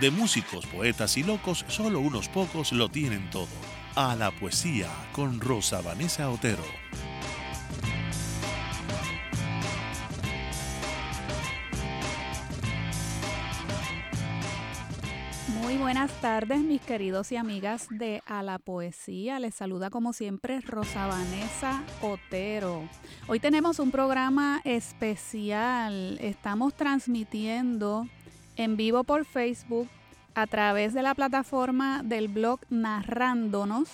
de músicos, poetas y locos, solo unos pocos lo tienen todo. A la poesía con Rosa Vanessa Otero. Muy buenas tardes, mis queridos y amigas de A la Poesía. Les saluda como siempre Rosa Vanessa Otero. Hoy tenemos un programa especial. Estamos transmitiendo en vivo por Facebook a través de la plataforma del blog Narrándonos,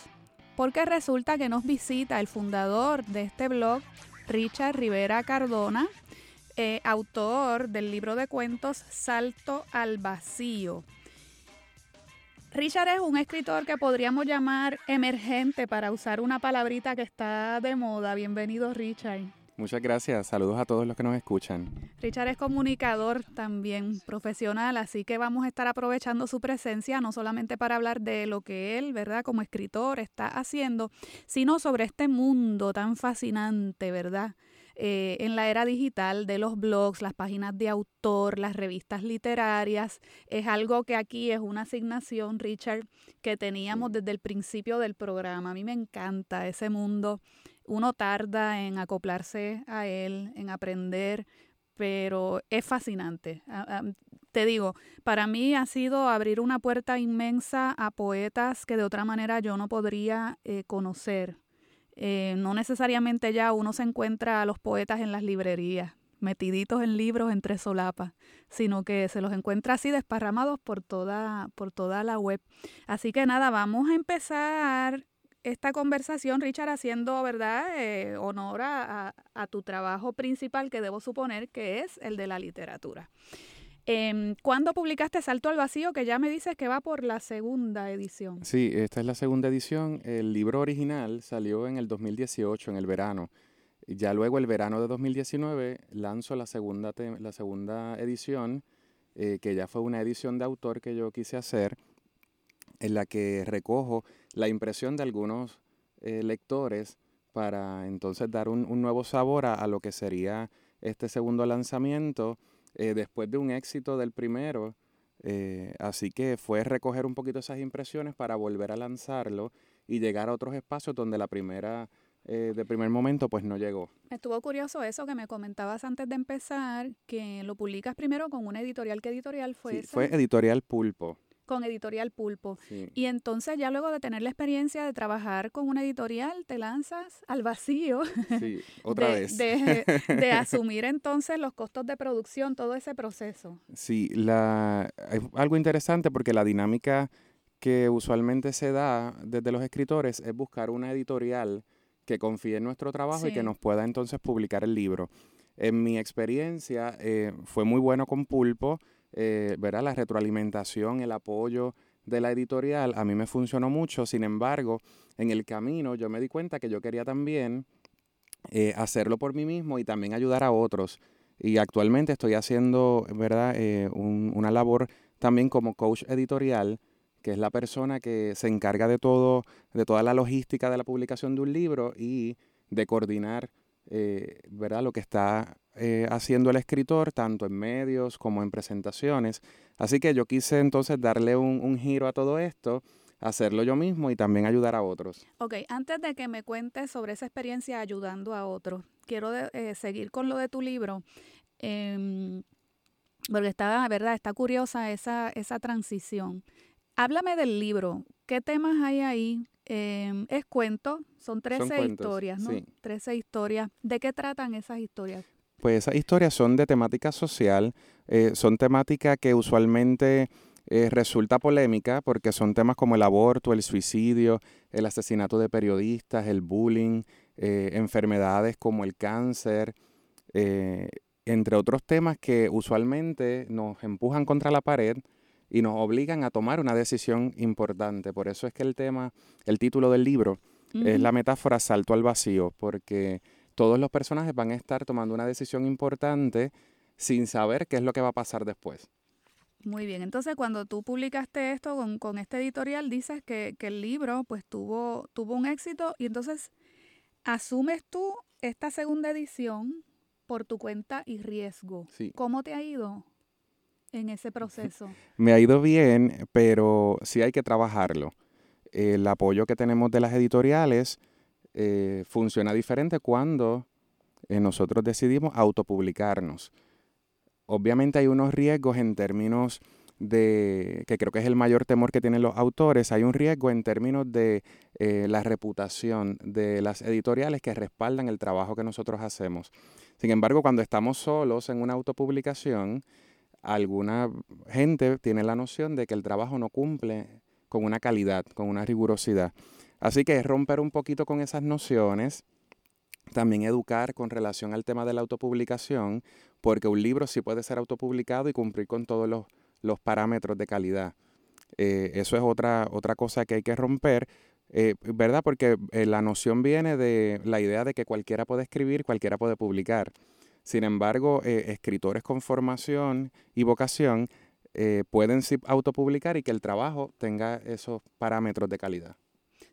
porque resulta que nos visita el fundador de este blog, Richard Rivera Cardona, eh, autor del libro de cuentos Salto al Vacío. Richard es un escritor que podríamos llamar emergente para usar una palabrita que está de moda. Bienvenido, Richard. Muchas gracias. Saludos a todos los que nos escuchan. Richard es comunicador también profesional, así que vamos a estar aprovechando su presencia no solamente para hablar de lo que él, ¿verdad? Como escritor está haciendo, sino sobre este mundo tan fascinante, ¿verdad? Eh, en la era digital de los blogs, las páginas de autor, las revistas literarias. Es algo que aquí es una asignación, Richard, que teníamos desde el principio del programa. A mí me encanta ese mundo uno tarda en acoplarse a él, en aprender, pero es fascinante. Te digo, para mí ha sido abrir una puerta inmensa a poetas que de otra manera yo no podría eh, conocer. Eh, no necesariamente ya uno se encuentra a los poetas en las librerías, metiditos en libros entre solapas, sino que se los encuentra así desparramados por toda, por toda la web. Así que nada, vamos a empezar esta conversación, Richard, haciendo, ¿verdad?, eh, honor a, tu trabajo principal, que debo suponer que es el de la literatura. Eh, ¿Cuándo publicaste Salto al Vacío? Que ya me dices que va por la segunda edición. Sí, esta es la segunda edición. El libro original salió en el 2018, en el verano. Ya luego, el verano de 2019, lanzo la segunda, la segunda edición, eh, que ya fue una edición de autor que yo quise hacer en la que recojo la impresión de algunos eh, lectores para entonces dar un, nuevo sabor a, lo que sería este segundo lanzamiento eh, después de un éxito del primero. Eh, así que fue recoger un poquito esas impresiones para volver a lanzarlo y llegar a otros espacios donde la primera, de primer momento, pues no llegó. Estuvo curioso eso que me comentabas antes de empezar, que lo publicas primero con una editorial. ¿Qué editorial fue sí, Fue Editorial Pulpo con Editorial Pulpo. Y entonces ya luego de tener la experiencia de trabajar con una editorial, te lanzas al vacío. Sí, otra de, vez. De, asumir entonces los costos de producción, todo ese proceso. Sí, la, es algo interesante porque la dinámica que usualmente se da desde los escritores es buscar una editorial que confíe en nuestro trabajo y que nos pueda entonces publicar el libro. En mi experiencia eh, fue muy bueno con Pulpo eh, la retroalimentación, el apoyo de la editorial, a mí me funcionó mucho. Sin embargo, en el camino yo me di cuenta que yo quería también eh, hacerlo por mí mismo y también ayudar a otros. Y actualmente estoy haciendo, ¿verdad?, eh, una labor también como coach editorial, que es la persona que se encarga de todo, de toda la logística de la publicación de un libro y de coordinar, eh, ¿verdad?, lo que está eh, haciendo el escritor, tanto en medios como en presentaciones. Así que yo quise entonces darle un, giro a todo esto, hacerlo yo mismo y también ayudar a otros. Ok, antes de que me cuentes sobre esa experiencia ayudando a otros, quiero eh, seguir con lo de tu libro. Em, porque está, ¿verdad? Está curiosa esa, esa transición. Háblame del libro. ¿Qué temas hay ahí? Em, es cuento, son 13 historias, ¿no? 13 historias. ¿De qué tratan esas historias? Pues esas historias son de temática social, eh, son temáticas que usualmente eh, resulta polémica porque son temas como el aborto, el suicidio, el asesinato de periodistas, el bullying, eh, enfermedades como el cáncer, entre otros temas que usualmente nos empujan contra la pared y nos obligan a tomar una decisión importante. Por eso es que el tema, el título del libro, es la metáfora salto al vacío, porque todos los personajes van a estar tomando una decisión importante sin saber qué es lo que va a pasar después. Muy bien, entonces cuando tú publicaste esto con, este editorial, dices que, el libro pues tuvo, tuvo un éxito y entonces asumes tú esta segunda edición por tu cuenta y riesgo. ¿Cómo te ha ido en ese proceso? Me ha ido bien, pero sí hay que trabajarlo. El apoyo que tenemos de las editoriales eh, funciona diferente cuando eh, nosotros decidimos autopublicarnos. Obviamente hay unos riesgos en términos de, que creo que es el mayor temor que tienen los autores, hay un riesgo en términos de eh, la reputación de las editoriales que respaldan el trabajo que nosotros hacemos. Sin embargo, cuando estamos solos en una autopublicación, alguna gente tiene la noción de que el trabajo no cumple con una calidad, con una rigurosidad. Así que es romper un poquito con esas nociones, también educar con relación al tema de la autopublicación, porque un libro sí puede ser autopublicado y cumplir con todos los, parámetros de calidad. Eh, eso es otra, otra cosa que hay que romper, eh, ¿verdad? Porque eh, la noción viene de la idea de que cualquiera puede escribir, cualquiera puede publicar. Sin embargo, escritores con formación y vocación pueden autopublicar y que el trabajo tenga esos parámetros de calidad.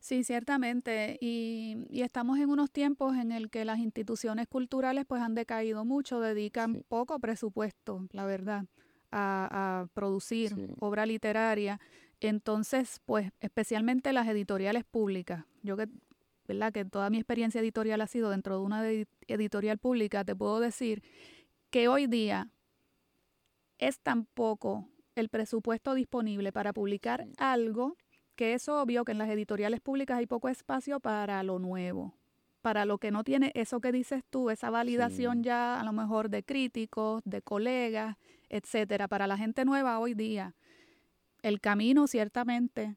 Sí, ciertamente. Y, estamos en unos tiempos en el que las instituciones culturales pues han decaído mucho, dedican poco presupuesto, la verdad, a, producir obra literaria. Entonces, pues, especialmente las editoriales públicas. Yo que, ¿verdad? Que toda mi experiencia editorial ha sido dentro de una editorial pública, te puedo decir que hoy día es tan poco el presupuesto disponible para publicar algo que es obvio que en las editoriales públicas hay poco espacio para lo nuevo, para lo que no tiene eso que dices tú, esa validación ya a lo mejor de críticos, de colegas, etcétera. Para la gente nueva hoy día, el camino ciertamente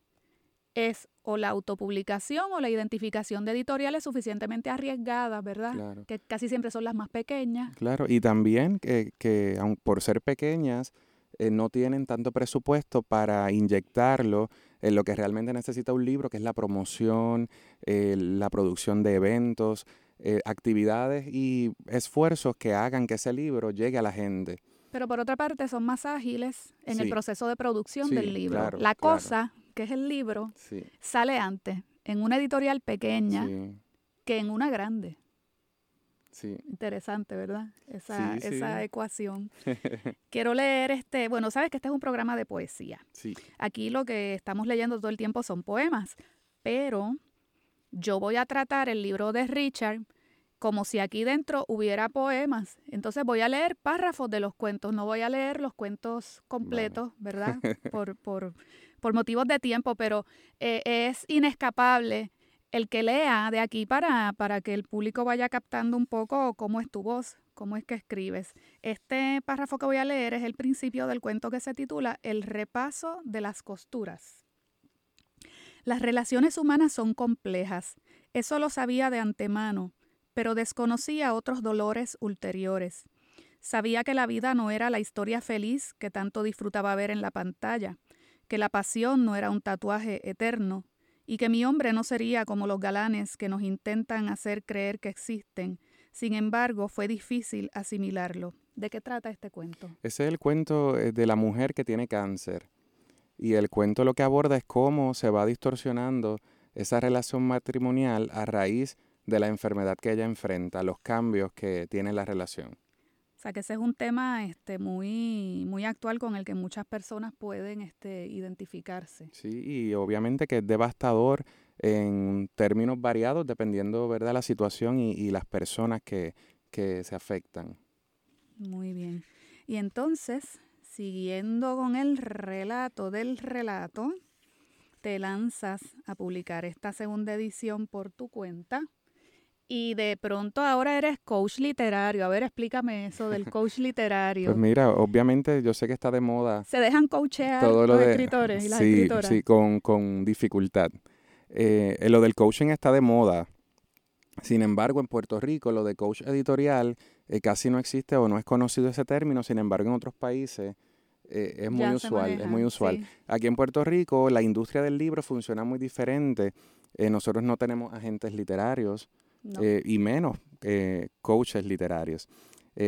es o la autopublicación o la identificación de editoriales suficientemente arriesgadas, ¿verdad? Que casi siempre son las más pequeñas. Claro, y también que, que por ser pequeñas, eh, no tienen tanto presupuesto para inyectarlo en lo que realmente necesita un libro, que es la promoción, eh, la producción de eventos, eh, actividades y esfuerzos que hagan que ese libro llegue a la gente. Pero por otra parte son más ágiles en el proceso de producción del libro. la cosa, que es el libro, sale antes en una editorial pequeña que en una grande. Interesante, ¿verdad? Esa, esa ecuación. Quiero leer este, bueno, sabes que este es un programa de poesía. Sí. Aquí lo que estamos leyendo todo el tiempo son poemas, pero yo voy a tratar el libro de Richard como si aquí dentro hubiera poemas. Entonces voy a leer párrafos de los cuentos, no voy a leer los cuentos completos, ¿verdad? Por, por, por motivos de tiempo, pero eh, es inescapable el que lea de aquí para, para que el público vaya captando un poco cómo es tu voz, cómo es que escribes. Este párrafo que voy a leer es el principio del cuento que se titula El repaso de las costuras. Las relaciones humanas son complejas, eso lo sabía de antemano, pero desconocía otros dolores ulteriores. Sabía que la vida no era la historia feliz que tanto disfrutaba ver en la pantalla, que la pasión no era un tatuaje eterno, y que mi hombre no sería como los galanes que nos intentan hacer creer que existen. Sin embargo, fue difícil asimilarlo. ¿De qué trata este cuento? Ese es el cuento eh, de la mujer que tiene cáncer. Y el cuento lo que aborda es cómo se va distorsionando esa relación matrimonial a raíz de la enfermedad que ella enfrenta, los cambios que tiene la relación sea que ese es un tema este, muy, muy actual con el que muchas personas pueden este, identificarse. Sí, y obviamente que es devastador en términos variados dependiendo ¿verdad? la situación y, las personas que, que se afectan. Muy bien. Y entonces, siguiendo con el relato del relato, te lanzas a publicar esta segunda edición por tu cuenta y de pronto ahora eres coach literario. A ver, explícame eso del coach literario. Pues mira, obviamente yo sé que está de moda. Se dejan coachear los escritores y las sí, escritoras. Sí, con, con dificultad. Eh, lo del coaching está de moda. Sin embargo, en Puerto Rico lo de coach editorial eh, casi no existe o no es conocido ese término. Sin embargo, en otros países eh, es muy usual, es muy usual. Aquí en Puerto Rico la industria del libro funciona muy diferente. Eh, nosotros no tenemos agentes literarios eh, y menos coaches literarios.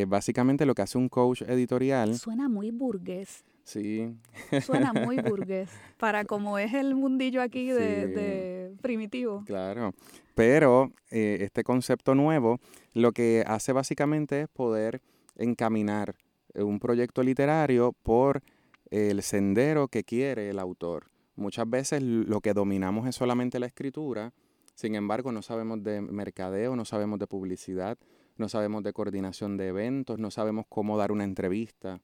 básicamente lo que hace un coach editorial... Suena muy burgués. Sí. Suena muy burgués para como es el mundillo aquí de, primitivo. Claro. Pero este concepto nuevo lo que hace básicamente es poder encaminar un proyecto literario por el sendero que quiere el autor. Muchas veces lo que dominamos es solamente la escritura, sin embargo no sabemos de mercadeo, no sabemos de publicidad, no sabemos de coordinación de eventos, no sabemos cómo dar una entrevista,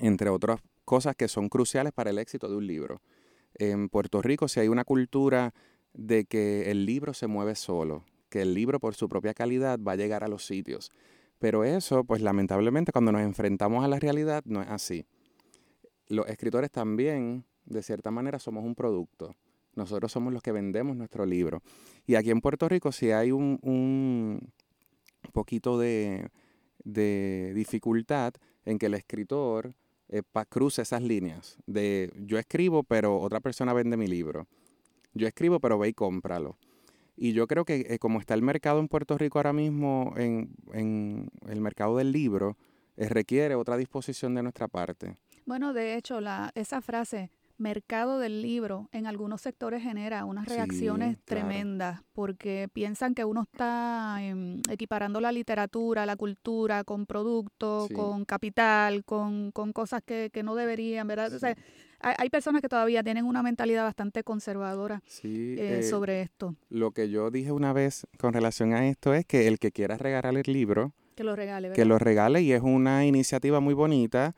entre otras cosas que son cruciales para el éxito de un libro. En Puerto Rico si hay una cultura de que el libro se mueve solo, que el libro por su propia calidad va a llegar a los sitios. Pero eso, pues lamentablemente, cuando nos enfrentamos a la realidad, no es así. Los escritores también, de cierta manera, somos un producto. Nosotros somos los que vendemos nuestro libro. Y aquí en Puerto Rico, si hay un, un poquito de, de, dificultad en que el escritor eh, cruce esas líneas de yo escribo, pero otra persona vende mi libro. Yo escribo, pero ve y cómpralo. Y yo creo que eh, como está el mercado en Puerto Rico ahora mismo, en, en el mercado del libro, eh, requiere otra disposición de nuestra parte. Bueno, de hecho, la, esa frase, mercado del libro, en algunos sectores genera unas reacciones tremendas, porque piensan que uno está em, equiparando la literatura, la cultura, con productos, con capital, con, con cosas que, que, no deberían, ¿verdad? O sea, hay, personas que todavía tienen una mentalidad bastante conservadora eh, eh, sobre esto. Lo que yo dije una vez con relación a esto es que el que quiera regalar el libro, que lo regale, que lo regale y es una iniciativa muy bonita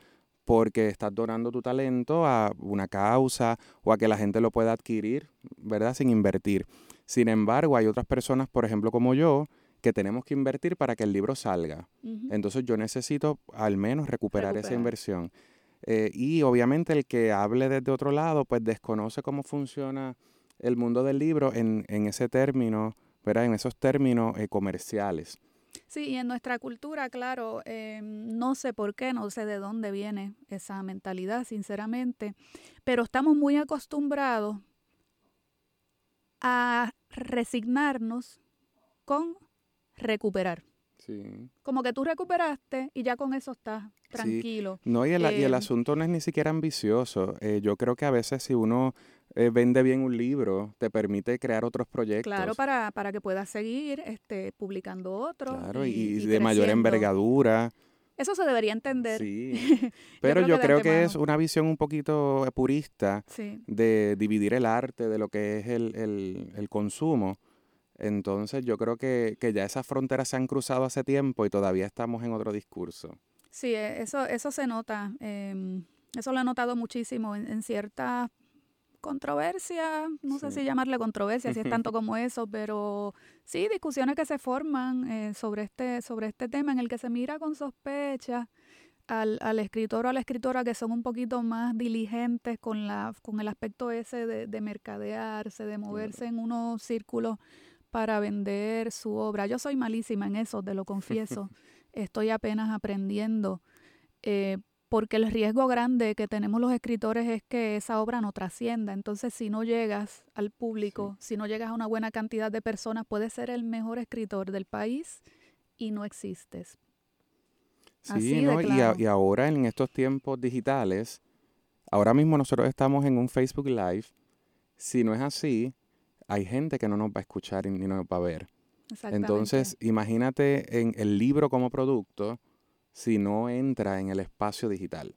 porque estás donando tu talento a una causa o a que la gente lo pueda adquirir, ¿verdad? Sin invertir. Sin embargo, hay otras personas, por ejemplo, como yo, que tenemos que invertir para que el libro salga. Entonces yo necesito al menos recuperar. esa inversión. Eh, y obviamente el que hable desde otro lado, pues desconoce cómo funciona el mundo del libro en, en ese término, ¿verdad? En esos términos eh, comerciales. Sí, y en nuestra cultura, claro, eh, no sé por qué, no sé de dónde viene esa mentalidad, sinceramente, pero estamos muy acostumbrados a resignarnos con recuperar. Como que tú recuperaste y ya con eso estás tranquilo. No, y el, y el, em, asunto no es ni siquiera ambicioso. Eh, yo creo que a veces si uno eh, vende bien un libro, te permite crear otros proyectos. Claro, para, para que puedas seguir este, publicando otros. Claro, y, de mayor envergadura. Eso se debería entender. Sí. Pero yo creo, que, es una visión un poquito purista de dividir el arte de lo que es el, el, el consumo entonces yo creo que, ya esas fronteras se han cruzado hace tiempo y todavía estamos en otro discurso. Sí, e, eso, eso se nota. Em, eso lo he notado muchísimo en, en ciertas controversias, no sé si llamarle controversia, si es tanto como eso, pero sí, discusiones que se forman eh, sobre, este, sobre este tema en el que se mira con sospecha al, al escritor o a la escritora que son un poquito más diligentes con, la, con el aspecto ese de, de mercadearse, de moverse en unos círculos para vender su obra. Yo soy malísima en eso, te lo confieso. Estoy apenas aprendiendo. Eh, porque el riesgo grande que tenemos los escritores es que esa obra no trascienda. Entonces, si no llegas al público, si no llegas a una buena cantidad de personas, puedes ser el mejor escritor del país y no existes. Sí, ¿no? y, y, ahora en estos tiempos digitales, ahora mismo nosotros estamos en un Facebook Live. Si no es así, hay gente que no nos va a escuchar y ni nos va a ver. Entonces, imagínate en el libro como producto si no entra en el espacio digital.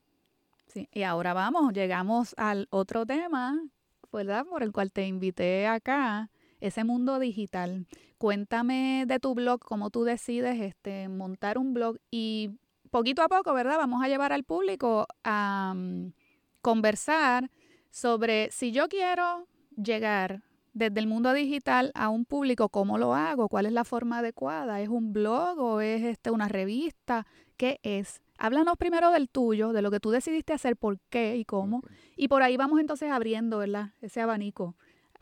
Sí, y ahora vamos, llegamos al otro tema, ¿verdad? Por el cual te invité acá, ese mundo digital. Cuéntame de tu blog, cómo tú decides este, montar un blog y poquito a poco, ¿verdad? Vamos a llevar al público a mm, conversar sobre si yo quiero llegar desde el mundo digital a un público, ¿cómo lo hago? ¿Cuál es la forma adecuada? ¿Es un blog o es este, una revista? ¿Qué es? Háblanos primero del tuyo, de lo que tú decidiste hacer, por qué y cómo. Y por ahí vamos entonces abriendo, ¿verdad? Ese abanico.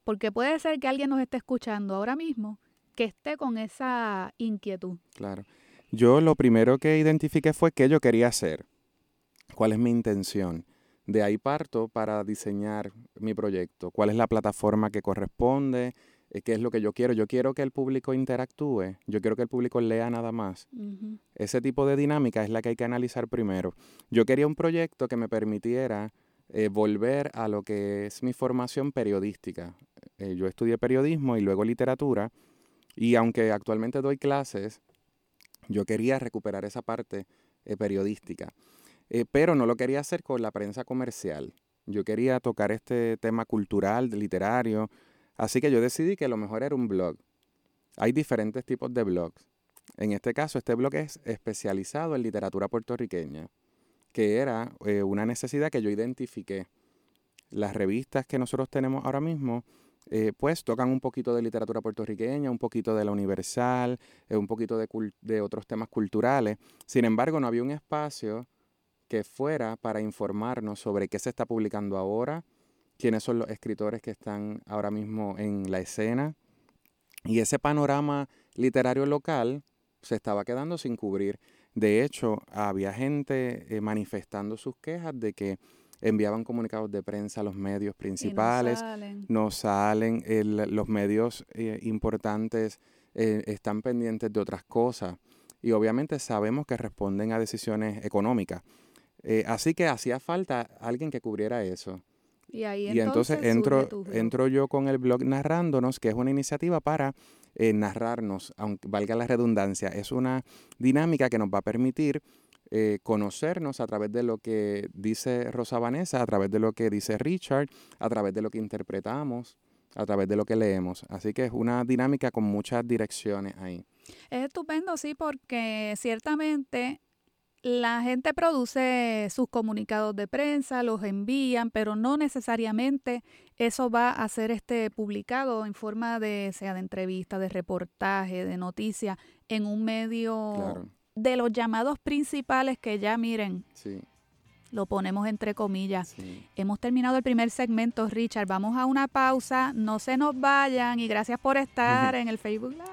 Porque puede ser que alguien nos esté escuchando ahora mismo que esté con esa inquietud. Claro. Yo lo primero que identifiqué fue qué yo quería hacer. cuál es mi intención. De ahí parto para diseñar mi proyecto, cuál es la plataforma que corresponde, qué es lo que yo quiero. Yo quiero que el público interactúe, yo quiero que el público lea nada más. Ese tipo de dinámica es la que hay que analizar primero. Yo quería un proyecto que me permitiera eh, volver a lo que es mi formación periodística. Eh, yo estudié periodismo y luego literatura, y aunque actualmente doy clases, yo quería recuperar esa parte periodística. Eh, pero no lo quería hacer con la prensa comercial. Yo quería tocar este tema cultural, literario, así que yo decidí que lo mejor era un blog. Hay diferentes tipos de blogs. En este caso, este blog es especializado en literatura puertorriqueña, que era eh, una necesidad que yo identifiqué. Las revistas que nosotros tenemos ahora mismo, eh, pues tocan un poquito de literatura puertorriqueña, un poquito de la universal, un poquito de, de otros temas culturales. Sin embargo, no había un espacio que fuera para informarnos sobre qué se está publicando ahora, quiénes son los escritores que están ahora mismo en la escena. Y ese panorama literario local se estaba quedando sin cubrir. De hecho, había gente eh, manifestando sus quejas de que enviaban comunicados de prensa a los medios principales, no salen, los medios eh, importantes eh, están pendientes de otras cosas y obviamente sabemos que responden a decisiones económicas. Así que hacía falta alguien que cubriera eso. Y ahí entonces, entro, entro yo con el blog Narrándonos, que es una iniciativa para eh, narrarnos, aunque valga la redundancia. Es una dinámica que nos va a permitir eh, conocernos a través de lo que dice Rosa Vanessa, a través de lo que dice Richard, a través de lo que interpretamos, a través de lo que leemos. Así que es una dinámica con muchas direcciones ahí. Es estupendo, sí, porque ciertamente la gente produce sus comunicados de prensa, los envían, pero no necesariamente eso va a ser este publicado en forma de sea de entrevista, de reportaje, de noticia en un medio de los llamados principales que ya miren. Lo ponemos entre comillas. Hemos terminado el primer segmento, Richard. Vamos a una pausa. No se nos vayan y gracias por estar en el Facebook Live.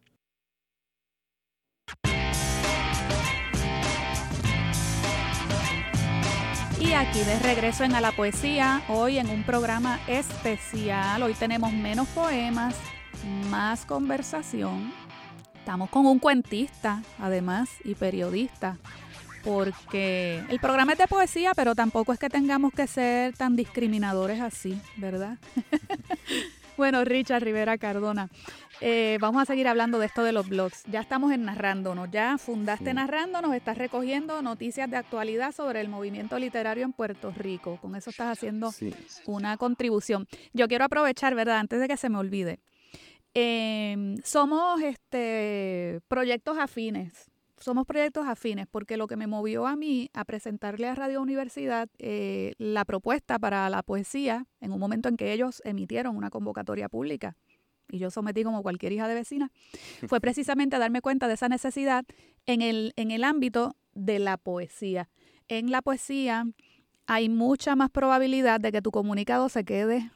Y aquí de regreso en A la Poesía, hoy en un programa especial. Hoy tenemos menos poemas, más conversación. Estamos con un cuentista, además, y periodista, porque el programa es de poesía, pero tampoco es que tengamos que ser tan discriminadores así, ¿verdad? bueno, Richard Rivera Cardona, eh, vamos a seguir hablando de esto de los blogs. Ya estamos en Narrándonos, ya fundaste Narrándonos, estás recogiendo noticias de actualidad sobre el movimiento literario en Puerto Rico. Con eso estás haciendo una contribución. Yo quiero aprovechar, ¿verdad? Antes de que se me olvide. Em, somos este, proyectos afines. Somos proyectos afines porque lo que me movió a mí a presentarle a Radio Universidad eh, la propuesta para la poesía en un momento en que ellos emitieron una convocatoria pública y yo sometí como cualquier hija de vecina, fue precisamente darme cuenta de esa necesidad en el, en el ámbito de la poesía. En la poesía hay mucha más probabilidad de que tu comunicado se quede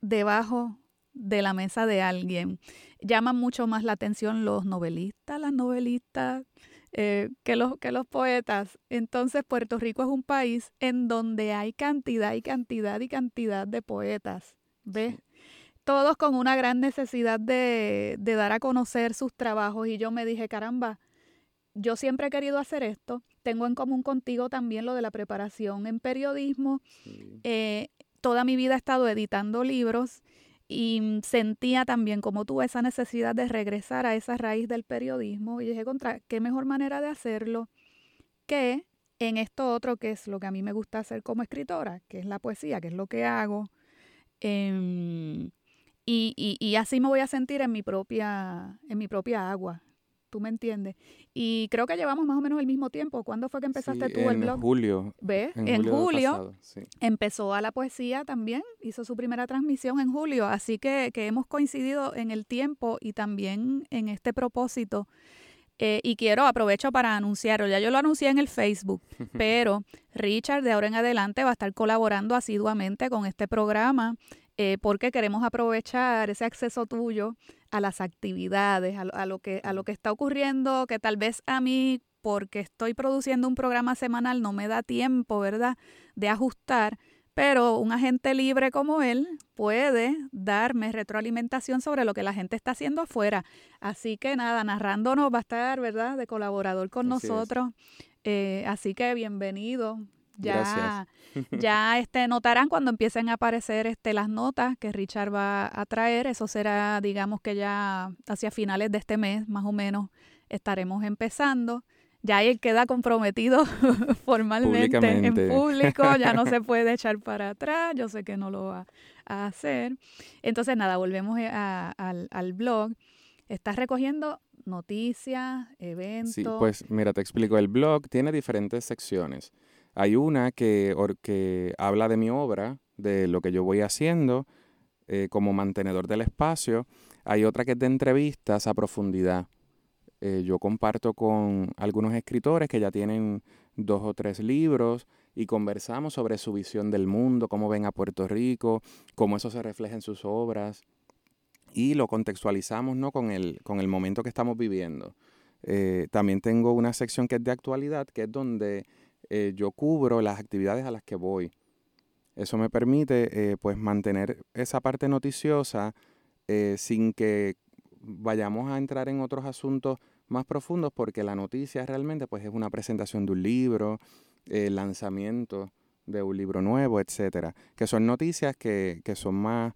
debajo de la mesa de alguien. Llaman mucho más la atención los novelistas, las novelistas, eh, que, los, que los poetas. Entonces Puerto Rico es un país en donde hay cantidad y cantidad y cantidad de poetas. ¿Ves? todos con una gran necesidad de, dar a conocer sus trabajos y yo me dije, caramba, yo siempre he querido hacer esto, tengo en común contigo también lo de la preparación en periodismo, eh, toda mi vida he estado editando libros y sentía también como tú esa necesidad de regresar a esa raíz del periodismo y dije, contra, ¿qué mejor manera de hacerlo que en esto otro que es lo que a mí me gusta hacer como escritora, que es la poesía, que es lo que hago? Em, y, y, y, así me voy a sentir en mi propia, en mi propia agua. Tú me entiendes. Y creo que llevamos más o menos el mismo tiempo. ¿Cuándo fue que empezaste tú el blog? En julio. ¿Ves? En, julio, empezó a la poesía también, hizo su primera transmisión en julio, así que, que hemos coincidido en el tiempo y también en este propósito. Eh, y quiero, aprovecho para anunciarlo, ya yo lo anuncié en el Facebook, pero Richard de ahora en adelante va a estar colaborando asiduamente con este programa eh, porque queremos aprovechar ese acceso tuyo a las actividades, a, lo que, a lo que está ocurriendo, que tal vez a mí, porque estoy produciendo un programa semanal, no me da tiempo, ¿verdad?, de ajustar, pero un agente libre como él puede darme retroalimentación sobre lo que la gente está haciendo afuera. Así que nada, narrándonos va a estar, ¿verdad?, de colaborador con nosotros. Eh, así que bienvenido. Ya, ya este, notarán cuando empiecen a aparecer este, las notas que Richard va a traer. Eso será, digamos que ya hacia finales de este mes, más o menos, estaremos empezando. Ya él queda comprometido formalmente en público, ya no se puede echar para atrás, yo sé que no lo va a hacer. Entonces, nada, volvemos eh, al, al blog. Estás recogiendo noticias, eventos. Sí, pues mira, te explico. El blog tiene diferentes secciones. Hay una que, que habla de mi obra, de lo que yo voy haciendo eh, como mantenedor del espacio. Hay otra que es de entrevistas a profundidad. Eh, yo comparto con algunos escritores que ya tienen dos o tres libros y conversamos sobre su visión del mundo, cómo ven a Puerto Rico, cómo eso se refleja en sus obras y lo contextualizamos ¿no? con, el, con el momento que estamos viviendo. Eh, también tengo una sección que es de actualidad, que es donde eh, yo cubro las actividades a las que voy. Eso me permite eh, pues mantener esa parte noticiosa eh, sin que vayamos a entrar en otros asuntos más profundos porque la noticia realmente pues es una presentación de un libro, el lanzamiento de un libro nuevo, etcétera, que son noticias que, que son más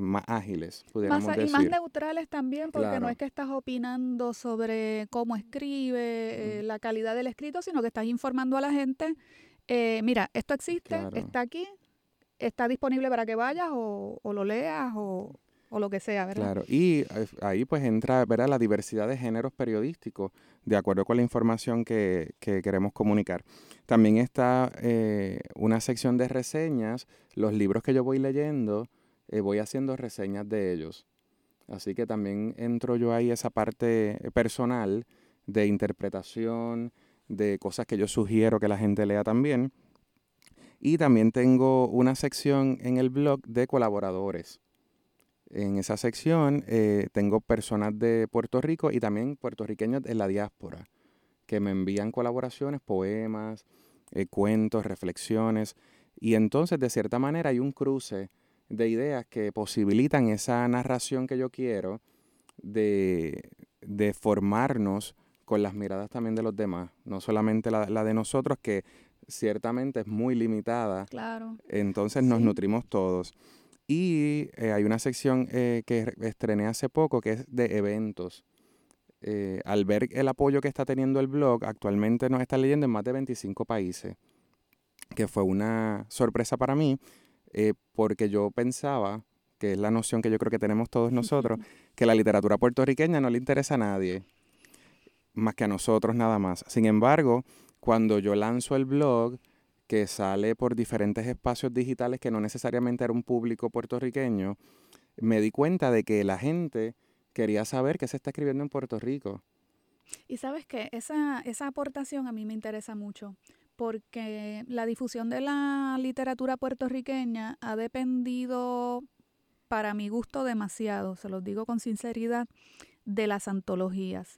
más ágiles, pudiéramos más, decir. Y más neutrales también, porque no es que estás opinando sobre cómo escribe, la calidad del escrito, sino que estás informando a la gente, eh, mira, esto existe, está aquí, está disponible para que vayas o, lo leas o, lo que sea, ¿verdad? Claro, y ahí pues entra ¿verdad? la diversidad de géneros periodísticos, de acuerdo con la información que, que queremos comunicar. También está eh, una sección de reseñas, los libros que yo voy leyendo, eh, voy haciendo reseñas de ellos. Así que también entro yo ahí esa parte personal de interpretación, de cosas que yo sugiero que la gente lea también. Y también tengo una sección en el blog de colaboradores. En esa sección eh, tengo personas de Puerto Rico y también puertorriqueños de la diáspora que me envían colaboraciones, poemas, eh, cuentos, reflexiones. Y entonces, de cierta manera, hay un cruce de ideas que posibilitan esa narración que yo quiero de, de formarnos con las miradas también de los demás, no solamente la, de nosotros, que ciertamente es muy limitada. Claro. Entonces nos nutrimos todos. Y eh, hay una sección eh, que estrené hace poco que es de eventos. Eh, al ver el apoyo que está teniendo el blog, actualmente nos está leyendo en más de 25 países, que fue una sorpresa para mí eh, porque yo pensaba, que es la noción que yo creo que tenemos todos nosotros, que la literatura puertorriqueña no le interesa a nadie, más que a nosotros nada más. Sin embargo, cuando yo lanzo el blog, que sale por diferentes espacios digitales que no necesariamente era un público puertorriqueño, me di cuenta de que la gente quería saber qué se está escribiendo en Puerto Rico. Y sabes que esa, esa aportación a mí me interesa mucho, porque la difusión de la literatura puertorriqueña ha dependido, para mi gusto, demasiado, se los digo con sinceridad, de las antologías.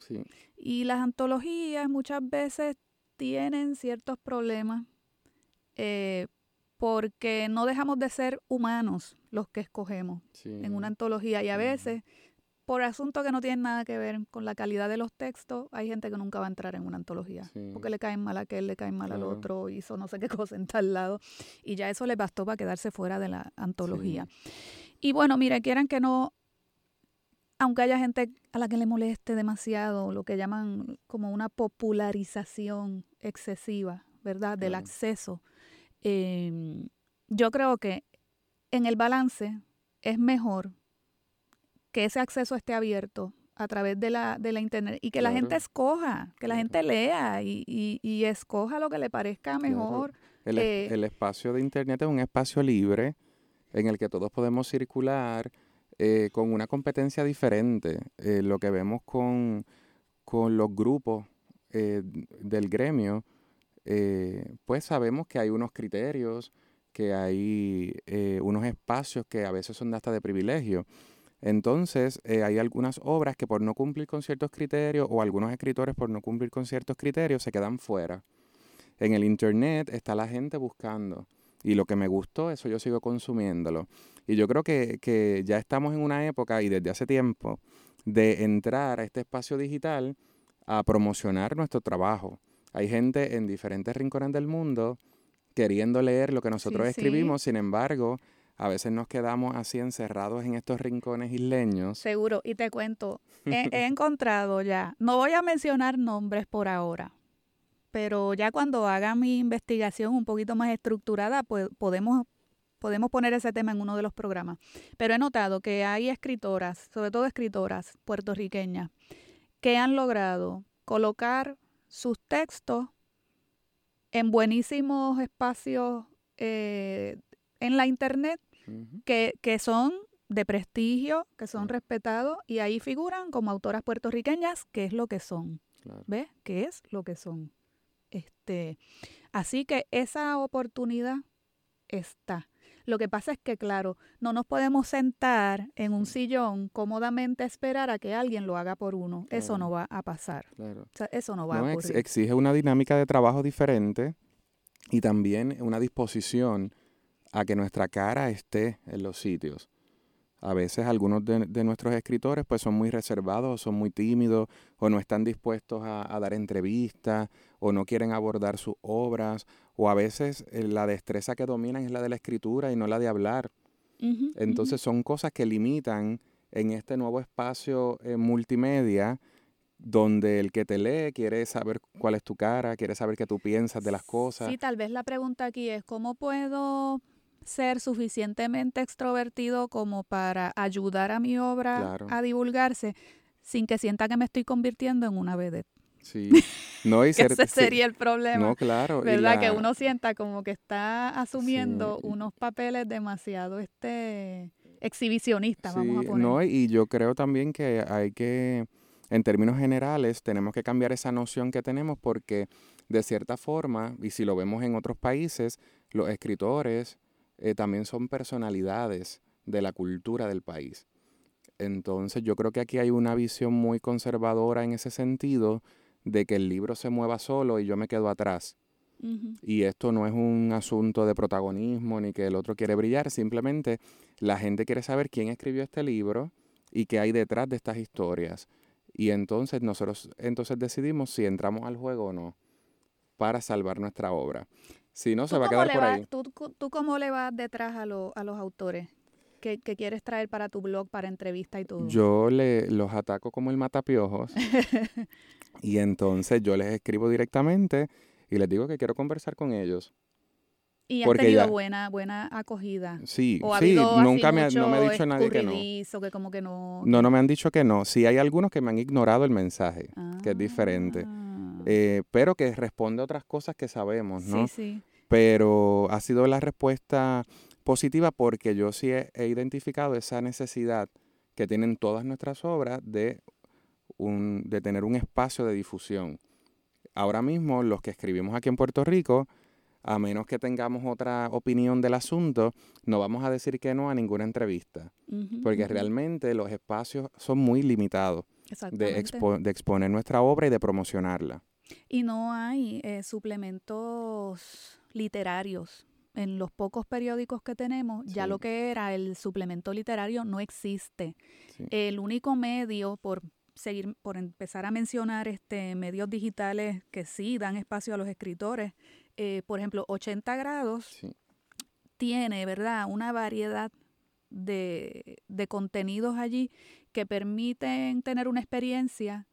Y las antologías muchas veces tienen ciertos problemas eh, porque no dejamos de ser humanos los que escogemos en una antología y a veces por asuntos que no tienen nada que ver con la calidad de los textos, hay gente que nunca va a entrar en una antología. Porque le caen mal a aquel, le caen mal al otro, hizo no sé qué cosa en tal lado. Y ya eso les bastó para quedarse fuera de la antología. Y bueno, mire, quieran que no, aunque haya gente a la que le moleste demasiado, lo que llaman como una popularización excesiva, ¿verdad? Del acceso. Em, yo creo que en el balance es mejor que ese acceso esté abierto a través de la, de la internet y que la gente escoja, que la gente lea y, y, escoja lo que le parezca mejor. El, eh, el, espacio de internet es un espacio libre en el que todos podemos circular eh, con una competencia diferente. Eh, lo que vemos con, con los grupos del gremio, pues sabemos que hay unos criterios, que hay unos espacios que a veces son hasta de privilegio. Entonces, eh, hay algunas obras que por no cumplir con ciertos criterios o algunos escritores por no cumplir con ciertos criterios se quedan fuera. En el Internet está la gente buscando y lo que me gustó, eso yo sigo consumiéndolo. Y yo creo que, que ya estamos en una época y desde hace tiempo de entrar a este espacio digital a promocionar nuestro trabajo. Hay gente en diferentes rincones del mundo queriendo leer lo que nosotros escribimos, sin embargo, a veces nos quedamos así encerrados en estos rincones isleños. Seguro, y te cuento, he, encontrado ya, no voy a mencionar nombres por ahora, pero ya cuando haga mi investigación un poquito más estructurada, pues podemos, podemos poner ese tema en uno de los programas. Pero he notado que hay escritoras, sobre todo escritoras puertorriqueñas, que han logrado colocar sus textos en buenísimos espacios eh, en la internet que, que son de prestigio, que son respetados y ahí figuran como autoras puertorriqueñas, que es lo que son. ¿Ves? ¿Qué es lo que son? Este, así que esa oportunidad está. Lo que pasa es que, claro, no nos podemos sentar en un sillón cómodamente a esperar a que alguien lo haga por uno. Eso no va a pasar. eso no va a ocurrir. exige una dinámica de trabajo diferente y también una disposición a que nuestra cara esté en los sitios. A veces algunos de, nuestros escritores pues son muy reservados, son muy tímidos o no están dispuestos a, dar entrevistas o no quieren abordar sus obras o a veces eh, la destreza que dominan es la de la escritura y no la de hablar. Entonces son cosas que limitan en este nuevo espacio eh, multimedia donde el que te lee quiere saber cuál es tu cara, quiere saber qué tú piensas de las cosas. Sí, tal vez la pregunta aquí es, ¿cómo puedo ser suficientemente extrovertido como para ayudar a mi obra a divulgarse sin que sienta que me estoy convirtiendo en una vedette. Sí, no, y ese sería el problema. No, claro. ¿Verdad? Que uno sienta como que está asumiendo unos papeles demasiado este exhibicionistas, vamos a poner. No, y yo creo también que hay que, en términos generales, tenemos que cambiar esa noción que tenemos porque de cierta forma, y si lo vemos en otros países, los escritores, eh, también son personalidades de la cultura del país. Entonces yo creo que aquí hay una visión muy conservadora en ese sentido de que el libro se mueva solo y yo me quedo atrás. Y esto no es un asunto de protagonismo ni que el otro quiere brillar, simplemente la gente quiere saber quién escribió este libro y qué hay detrás de estas historias. Y entonces nosotros entonces decidimos si entramos al juego o no para salvar nuestra obra. Si no, se va a quedar por ahí. ¿tú, ¿tú, cómo le vas detrás a, a los autores que, quieres traer para tu blog, para entrevista y todo? Yo le, los ataco como el matapiojos. y entonces yo les escribo directamente y les digo que quiero conversar con ellos. Y ha tenido buena, buena acogida. Sí, sí, nunca me, no me ha dicho nadie que no. Que como que no. No, no me han dicho que no. Sí, hay algunos que me han ignorado el mensaje, que es diferente. Eh, pero que responde a otras cosas que sabemos, ¿no? Sí, sí. Pero ha sido la respuesta positiva porque yo sí he, identificado esa necesidad que tienen todas nuestras obras de, un, de tener un espacio de difusión. Ahora mismo, los que escribimos aquí en Puerto Rico, a menos que tengamos otra opinión del asunto, no vamos a decir que no a ninguna entrevista, porque realmente los espacios son muy limitados de, de, exponer nuestra obra y de promocionarla. Y no hay eh, suplementos literarios. En los pocos periódicos que tenemos, ya lo que era el suplemento literario no existe. El único medio, por seguir, por empezar a mencionar este medios digitales que sí dan espacio a los escritores, eh, por ejemplo, 80 grados tiene, ¿verdad?, una variedad de, de contenidos allí que permiten tener una experiencia,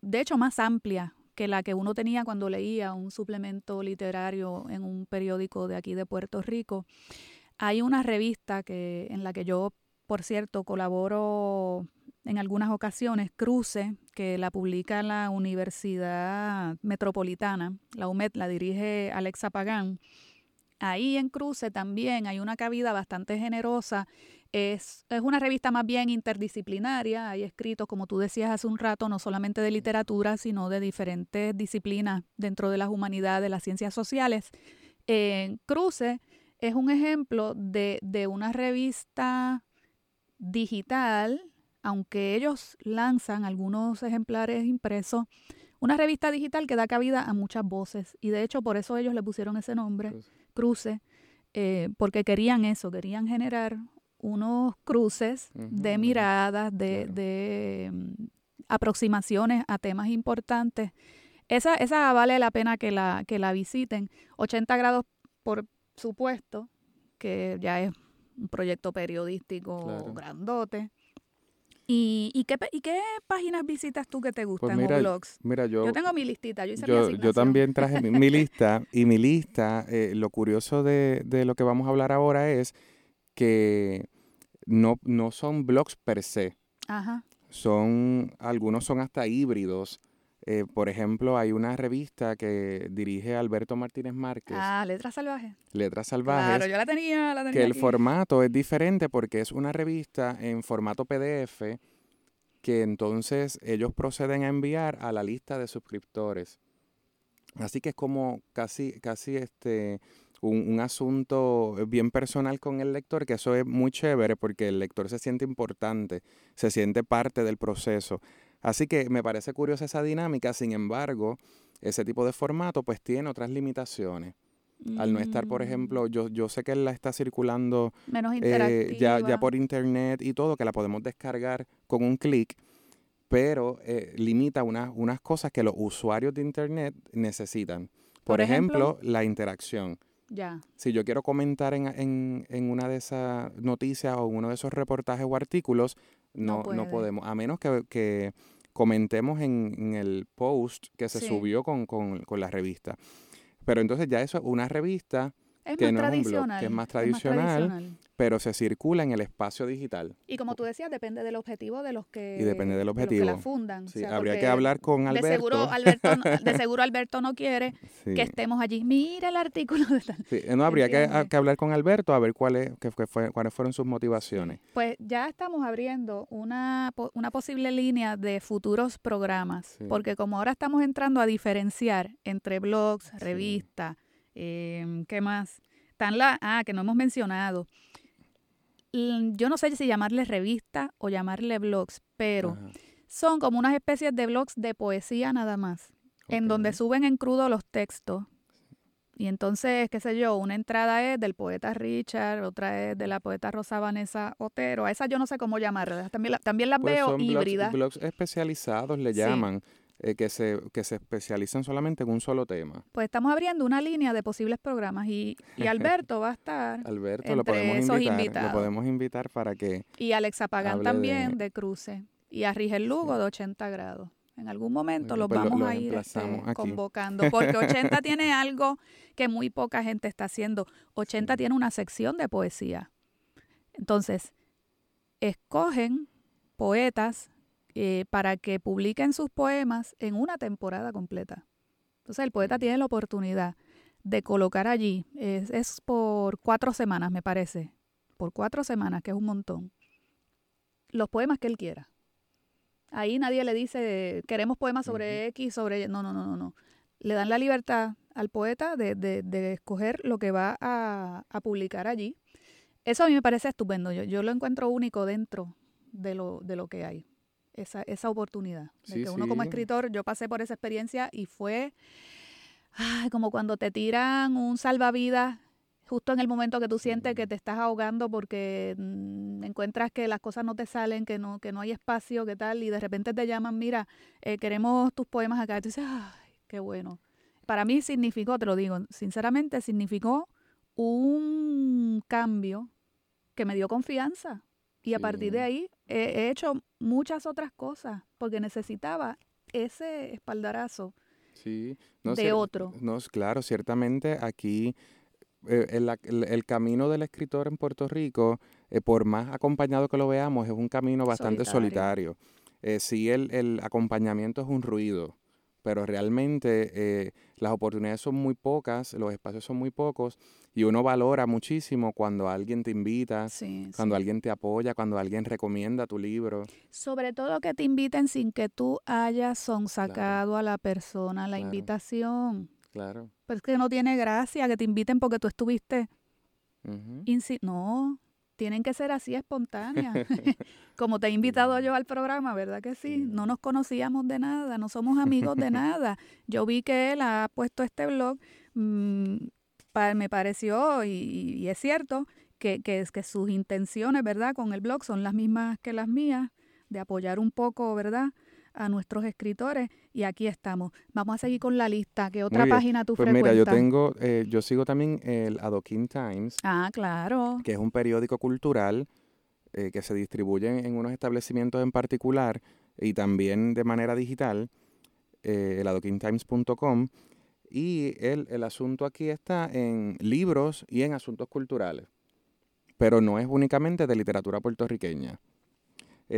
de hecho, más amplia que la que uno tenía cuando leía un suplemento literario en un periódico de aquí de Puerto Rico. Hay una revista que, en la que yo, por cierto, colaboro en algunas ocasiones, Cruce, que la publica la Universidad Metropolitana, la UMED, la dirige Alexa Pagán. Ahí en Cruce también hay una cabida bastante generosa. Es, es una revista más bien interdisciplinaria. Hay escritos, como tú decías hace un rato, no solamente de literatura, sino de diferentes disciplinas dentro de las humanidades, de las ciencias sociales. En Cruce es un ejemplo de, de una revista digital aunque ellos lanzan algunos ejemplares impresos, una revista digital que da cabida a muchas voces. Y de hecho por eso ellos le pusieron ese nombre, eh, porque querían eso, querían generar unos cruces de miradas, de, mm, aproximaciones a temas importantes. Esa, esa vale la pena que la, que la visiten. 80 grados, por supuesto, que ya es un proyecto periodístico grandote. ¿Y, qué, páginas visitas tú que te pues gustan o blogs? Mira, yo, yo tengo mi listita, yo hice yo, yo también traje mi, lista y mi lista, eh, lo curioso de, de, lo que vamos a hablar ahora es que no, no son blogs per se. Ajá. Son, algunos son hasta híbridos. Eh, por ejemplo, hay una revista que dirige Alberto Martínez Márquez. Ah, Letras Salvajes. Letras Salvajes. Claro, yo la tenía, la tenía Que el formato es diferente porque es una revista en formato PDF que entonces ellos proceden a enviar a la lista de suscriptores. Así que es como casi, casi este, un, un, asunto bien personal con el lector, que eso es muy chévere porque el lector se siente importante, se siente parte del proceso. Así que me parece curiosa esa dinámica, sin embargo, ese tipo de formato pues tiene otras limitaciones. Al no estar, por ejemplo, mm. yo, yo sé que él la está circulando eh, ya, ya por internet y todo, que la podemos descargar con un clic, pero eh, limita unas, unas cosas que los usuarios de internet necesitan. Por, ejemplo, la interacción. Ya. Si yo quiero comentar en, en, en, una de esas noticias o uno de esos reportajes o artículos, no, no, podemos. A menos que, que comentemos en, el post que se subió con, la revista. Pero entonces ya eso es una revista que no es un blog, que es más tradicional, pero se circula en el espacio digital. Y como tú decías, depende del objetivo de los que, y depende del objetivo. la fundan. Sí, habría que hablar con Alberto. De seguro Alberto, no, de seguro Alberto no quiere que estemos allí. Mira el artículo de tal. Sí, no, habría que, hablar con Alberto a ver cuáles, fue, cuáles fueron sus motivaciones. Pues ya estamos abriendo una, una posible línea de futuros programas, porque como ahora estamos entrando a diferenciar entre blogs, revistas, eh, ¿qué más? Están la, ah, que no hemos mencionado yo no sé si llamarle revista o llamarle blogs, pero son como unas especies de blogs de poesía nada más, en donde suben en crudo los textos. Y entonces, qué sé yo, una entrada es del poeta Richard, otra es de la poeta Rosa Vanessa Otero. A esas yo no sé cómo llamarlas. También, también las pues veo híbridas. Blogs, especializados le llaman. Eh, que, se, que se especializan solamente en un solo tema. Pues estamos abriendo una línea de posibles programas y, y Alberto va a estar. Alberto, lo podemos invitar. Lo podemos invitar para que. Y Alexa Pagán también de... Cruce. Y a Rigel Lugo de 80 grados. En algún momento los pues vamos a ir este, convocando, porque 80 tiene algo que muy poca gente está haciendo. 80 tiene una sección de poesía. Entonces, escogen poetas eh, para que publiquen sus poemas en una temporada completa. Entonces el poeta tiene la oportunidad de colocar allí, es, por cuatro semanas me parece, por cuatro semanas, que es un montón, los poemas que él quiera. Ahí nadie le dice, queremos poemas sobre X, sobre... No, no, no, no, no. Le dan la libertad al poeta de, de, escoger lo que va a, publicar allí. Eso a mí me parece estupendo. Yo, yo lo encuentro único dentro de lo, de lo que hay esa, esa oportunidad. De que uno como escritor, yo pasé por esa experiencia y fue como cuando te tiran un salvavidas justo en el momento que tú sientes que te estás ahogando porque mm, encuentras que las cosas no te salen, que no, que no hay espacio, que tal, y de repente te llaman, mira, eh, queremos tus poemas acá. Y tú dices, ay, qué bueno. Para mí significó, te lo digo, sinceramente significó un cambio que me dio confianza. Y a partir de ahí he, hecho muchas otras cosas porque necesitaba ese espaldarazo sí. de otro. No, claro, ciertamente aquí eh, el, camino del escritor en Puerto Rico, eh, por más acompañado que lo veamos, es un camino bastante solitario. Eh, sí, el, el, acompañamiento es un ruido, pero realmente las oportunidades son muy pocas, los espacios son muy pocos y uno valora muchísimo cuando alguien te invita, cuando alguien te apoya, cuando alguien recomienda tu libro. Sobre todo que te inviten sin que tú hayas sonsacado a la persona la invitación. Claro. Pues que no tiene gracia que te inviten porque tú estuviste. no, tienen que ser así espontáneas. Como te he invitado yo al programa, ¿verdad que sí? No nos conocíamos de nada, no somos amigos de nada. Yo vi que él ha puesto este blog, mm, me pareció, y, es cierto, que, que, que sus intenciones, ¿verdad? Con el blog son las mismas que las mías, de apoyar un poco, ¿verdad? A nuestros escritores y aquí estamos. Vamos a seguir con la lista. ¿Qué otra página tú pues Mira, yo tengo, eh, yo sigo también el Adoquin Times. Ah, claro. Que es un periódico cultural eh, que se distribuye en, unos establecimientos en particular y también de manera digital, eh, el adoquintimes.com. Y el, el asunto aquí está en libros y en asuntos culturales, pero no es únicamente de literatura puertorriqueña.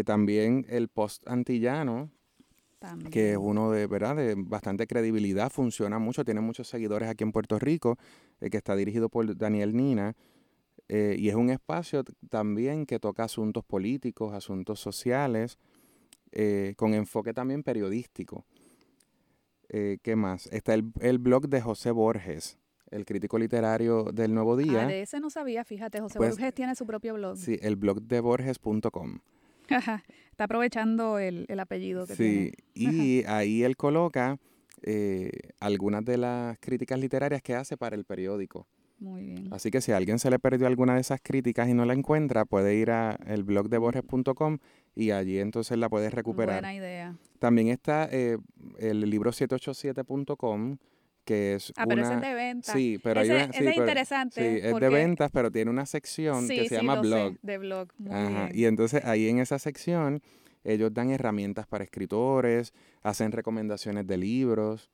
también el Post Antillano, que es uno de, ¿verdad? de bastante credibilidad, funciona mucho, tiene muchos seguidores aquí en Puerto Rico, eh, que está dirigido por Daniel Nina, eh, y es un espacio también que toca asuntos políticos, asuntos sociales, eh, con enfoque también periodístico. ¿Qué más? Está el, el, blog de José Borges, el crítico literario del Nuevo Día. Ah, de ese no sabía, fíjate, José pues Borges tiene su propio blog. Sí, el blog de borges.com. Está aprovechando el, apellido que sí, y ahí él coloca eh, algunas de las críticas literarias que hace para el periódico. Muy bien. Así que si a alguien se le perdió alguna de esas críticas y no la encuentra, puede ir a el blog de borges.com y allí entonces la puedes recuperar. Buena idea. También está eh, el libro 787.com que es ah, pero ese es de ventas. Sí, pero ese, hay una, sí, es interesante. Sí, es de ventas, pero tiene una sección que se llama blog. de blog. Ajá. Y entonces ahí en esa sección ellos dan herramientas para escritores, hacen recomendaciones de libros,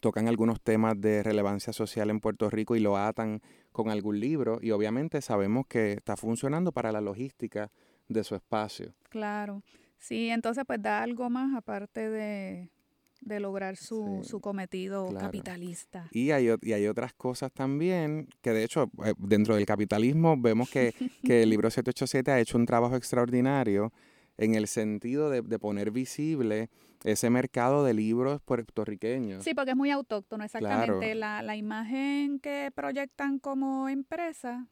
tocan algunos temas de relevancia social en Puerto Rico y lo atan con algún libro y obviamente sabemos que está funcionando para la logística de su espacio. Claro. Sí, entonces pues da algo más aparte de, de lograr su, su cometido capitalista. Y hay, y hay otras cosas también, que de hecho, eh, dentro del capitalismo vemos que, que el libro 787 ha hecho un trabajo extraordinario en el sentido de, de, poner visible ese mercado de libros puertorriqueños. Sí, porque es muy autóctono, exactamente. La, la, imagen que proyectan como empresa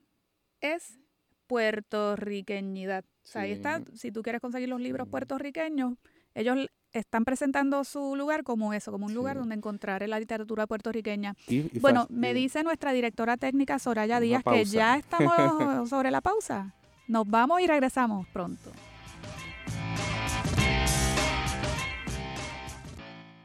es puertorriqueñidad. O sea, ahí está, si tú quieres conseguir los libros puertorriqueños, ellos están presentando su lugar como eso, como un lugar donde encontrar la literatura puertorriqueña. bueno, me dice nuestra directora técnica Soraya Díaz que ya estamos sobre la pausa. Nos vamos y regresamos pronto.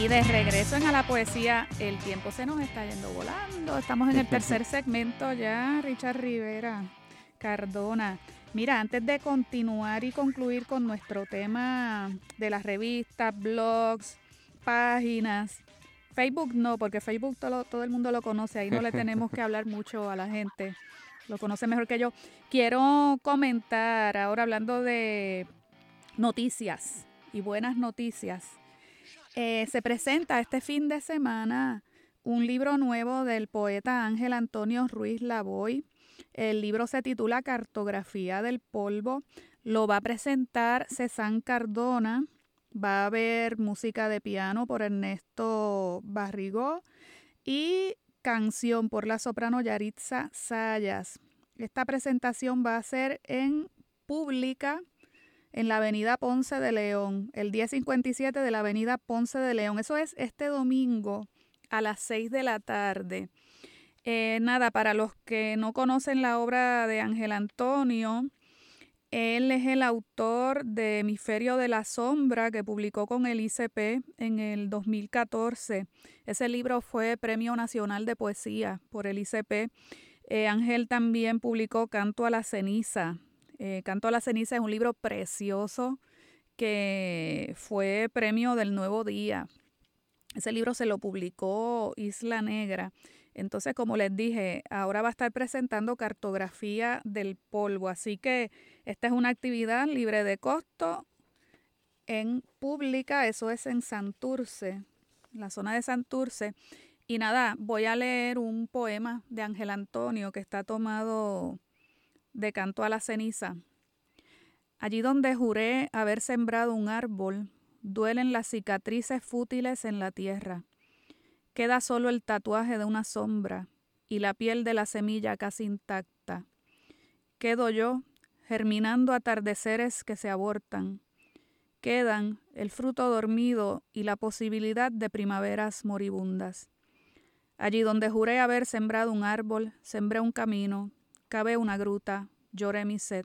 Y de regreso en A la Poesía, el tiempo se nos está yendo volando. Estamos en el tercer segmento ya, Richard Rivera Cardona. Mira, antes de continuar y concluir con nuestro tema de las revistas, blogs, páginas, Facebook no, porque Facebook todo, todo el mundo lo conoce, ahí no le tenemos que hablar mucho a la gente, lo conoce mejor que yo. Quiero comentar ahora hablando de noticias y buenas noticias. Eh, se presenta este fin de semana un libro nuevo del poeta Ángel Antonio Ruiz Lavoy. El libro se titula Cartografía del Polvo. Lo va a presentar César Cardona. Va a haber música de piano por Ernesto Barrigó y canción por la soprano Yaritza Sayas. Esta presentación va a ser en pública en la avenida Ponce de León, el 1057 de la avenida Ponce de León. Eso es este domingo a las 6 de la tarde. Eh, nada, para los que no conocen la obra de Ángel Antonio, Él es el autor de Hemisferio de la Sombra, que publicó con el ICP en el 2014. Ese libro fue Premio Nacional de Poesía por el ICP. Eh, Ángel también publicó Canto a la Ceniza. Eh, Canto a la Ceniza es un libro precioso que fue premio del Nuevo Día. Ese libro se lo publicó Isla Negra. Entonces, como les dije, ahora va a estar presentando cartografía del polvo. Así que esta es una actividad libre de costo en pública, eso es en Santurce, la zona de Santurce. Y nada, voy a leer un poema de Ángel Antonio que está tomado de Canto a la Ceniza. Allí donde juré haber sembrado un árbol, duelen las cicatrices fútiles en la tierra. Queda solo el tatuaje de una sombra y la piel de la semilla casi intacta. Quedo yo, germinando atardeceres que se abortan. Quedan el fruto dormido y la posibilidad de primaveras moribundas. Allí donde juré haber sembrado un árbol, sembré un camino, cavé una gruta, lloré mi sed.